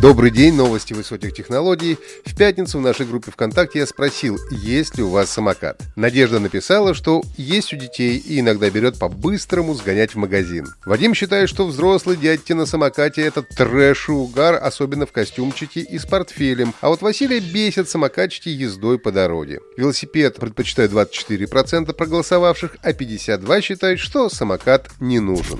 Добрый день, новости высоких технологий. В пятницу в нашей группе ВКонтакте я спросил, есть ли у вас самокат. Надежда написала, что есть у детей и иногда берет по-быстрому сгонять в магазин. Вадим считает, что взрослый дядьки на самокате это трэш и угар, особенно в костюмчике и с портфелем. А вот Василия бесит самокатчики ездой по дороге. Велосипед предпочитает 24% проголосовавших, а 52% считают, что самокат не нужен.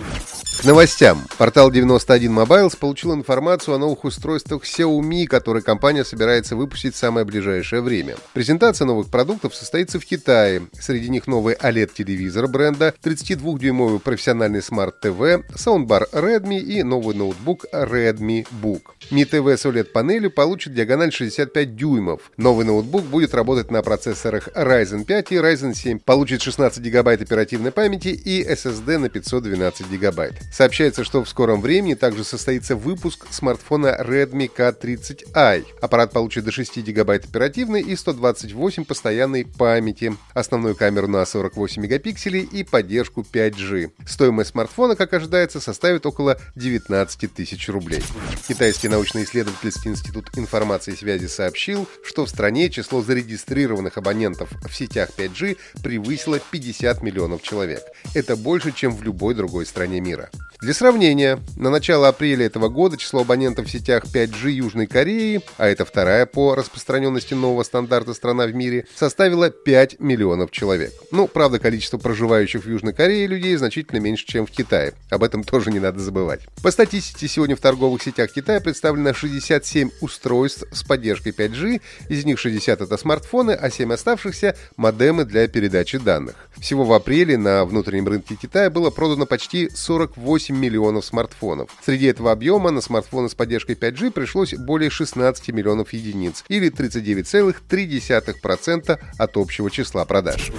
К новостям. Портал 91 Mobiles получил информацию о новых устройствах Xiaomi, которые компания собирается выпустить в самое ближайшее время. Презентация новых продуктов состоится в Китае. Среди них новый OLED-телевизор бренда, 32-дюймовый профессиональный смарт-ТВ, саундбар Redmi и новый ноутбук Redmi Book. Mi TV с OLED-панелью получит диагональ 65 дюймов. Новый ноутбук будет работать на процессорах Ryzen 5 и Ryzen 7, получит 16 гигабайт оперативной памяти и SSD на 512 гигабайт. Сообщается, что в скором времени также состоится выпуск смартфона Redmi K30i. Аппарат получит до 6 гигабайт оперативной и 128 постоянной памяти, основную камеру на 48 мегапикселей и поддержку 5G. Стоимость смартфона, как ожидается, составит около 19 тысяч рублей. Китайский научно-исследовательский институт информации и связи сообщил, что в стране число зарегистрированных абонентов в сетях 5G превысило 50 миллионов человек. Это больше, чем в любой другой стране мира. Для сравнения, на начало апреля этого года число абонентов в сетях 5G Южной Кореи, а это вторая по распространенности нового стандарта страна в мире, составило 5 миллионов человек. Ну, правда, количество проживающих в Южной Корее людей значительно меньше, чем в Китае. Об этом тоже не надо забывать. По статистике, сегодня в торговых сетях Китая представлено 67 устройств с поддержкой 5G, из них 60 это смартфоны, а 7 оставшихся — модемы для передачи данных. Всего в апреле на внутреннем рынке Китая было продано почти 48 миллионов смартфонов. Среди этого объема на смартфоны с поддержкой 5G пришлось более 16 миллионов единиц, или 39,3% от общего числа продаж.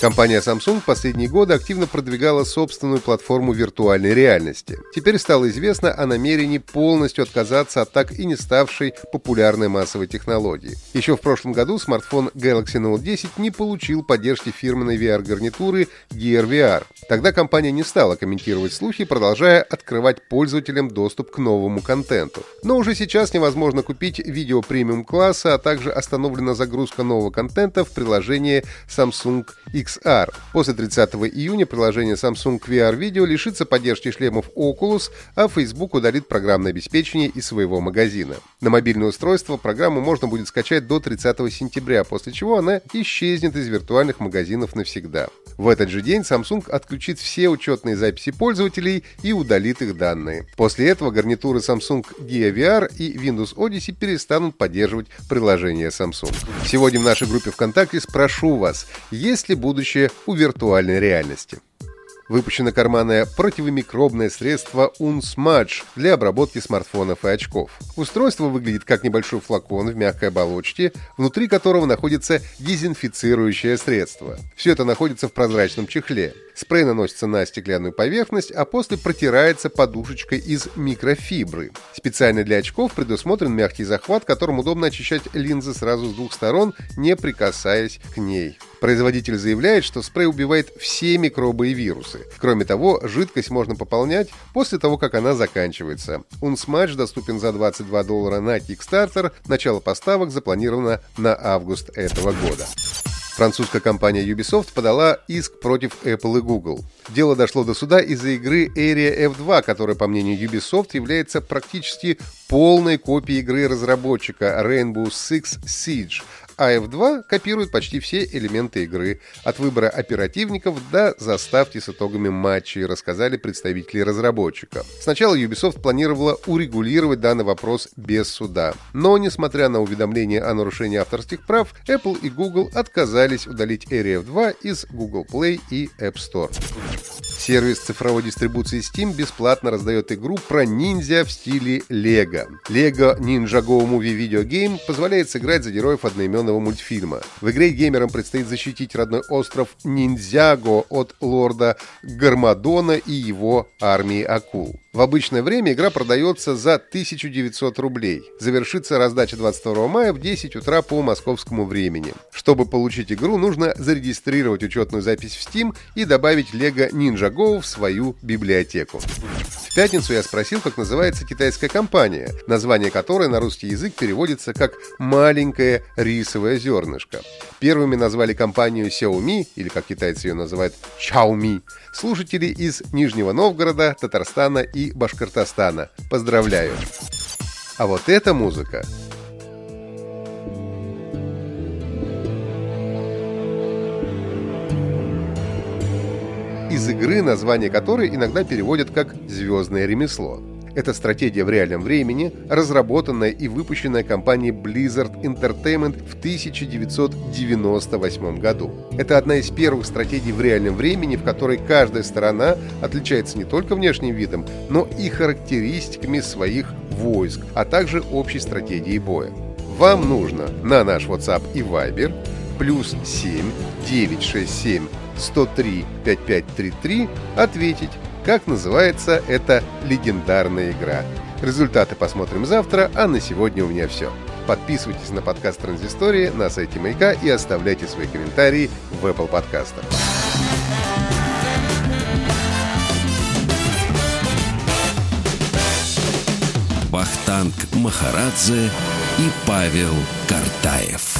Компания Samsung в последние годы активно продвигала собственную платформу виртуальной реальности. Теперь стало известно о намерении полностью отказаться от так и не ставшей популярной массовой технологии. Еще в прошлом году смартфон Galaxy Note 10 не получил поддержки фирменной VR-гарнитуры Gear VR. Тогда компания не стала комментировать слухи, продолжая открывать пользователям доступ к новому контенту. Но уже сейчас невозможно купить видео премиум класса, а также остановлена загрузка нового контента в приложении Samsung X XR. После 30 июня приложение Samsung VR Video лишится поддержки шлемов Oculus, а Facebook удалит программное обеспечение из своего магазина. На мобильное устройство программу можно будет скачать до 30 сентября, после чего она исчезнет из виртуальных магазинов навсегда. В этот же день Samsung отключит все учетные записи пользователей и удалит их данные. После этого гарнитуры Samsung Dia VR и Windows Odyssey перестанут поддерживать приложение Samsung. Сегодня в нашей группе ВКонтакте спрошу вас, есть ли будущее у виртуальной реальности. Выпущено карманное противомикробное средство UnSmudge для обработки смартфонов и очков. Устройство выглядит как небольшой флакон в мягкой оболочке, внутри которого находится дезинфицирующее средство. Все это находится в прозрачном чехле. Спрей наносится на стеклянную поверхность, а после протирается подушечкой из микрофибры. Специально для очков предусмотрен мягкий захват, которым удобно очищать линзы сразу с двух сторон, не прикасаясь к ней. Производитель заявляет, что спрей убивает все микробы и вирусы. Кроме того, жидкость можно пополнять после того, как она заканчивается. Унсматч доступен за 22 доллара на Kickstarter. Начало поставок запланировано на август этого года. Французская компания Ubisoft подала иск против Apple и Google. Дело дошло до суда из-за игры Area F2, которая, по мнению Ubisoft, является практически полной копией игры разработчика Rainbow Six Siege, а F2 копирует почти все элементы игры, от выбора оперативников до заставки с итогами матчей, рассказали представители разработчика. Сначала Ubisoft планировала урегулировать данный вопрос без суда. Но, несмотря на уведомления о нарушении авторских прав, Apple и Google отказались удалить Area F2 из Google Play и App Store. Сервис цифровой дистрибуции Steam бесплатно раздает игру про ниндзя в стиле Лего. Lego Ninjago Movie Video Game позволяет сыграть за героев одноименного мультфильма. В игре геймерам предстоит защитить родной остров Ниндзяго от лорда Гармадона и его армии акул. В обычное время игра продается за 1900 рублей. Завершится раздача 22 мая в 10 утра по московскому времени. Чтобы получить игру, нужно зарегистрировать учетную запись в Steam и добавить Lego Ninja Go в свою библиотеку. В пятницу я спросил, как называется китайская компания, название которой на русский язык переводится как «маленькое рисовое зернышко». Первыми назвали компанию Xiaomi, или как китайцы ее называют Xiaomi, слушатели из Нижнего Новгорода, Татарстана и Башкортостана. Поздравляю! А вот эта музыка из игры, название которой иногда переводят как «звездное ремесло». Это стратегия в реальном времени, разработанная и выпущенная компанией Blizzard Entertainment в 1998 году. Это одна из первых стратегий в реальном времени, в которой каждая сторона отличается не только внешним видом, но и характеристиками своих войск, а также общей стратегией боя. Вам нужно на наш WhatsApp и Viber плюс 7 967 103 5533 ответить, как называется эта легендарная игра. Результаты посмотрим завтра, а на сегодня у меня все. Подписывайтесь на подкаст Транзистории на сайте Маяка и оставляйте свои комментарии в Apple подкастах. Бахтанг Махарадзе и Павел Картаев.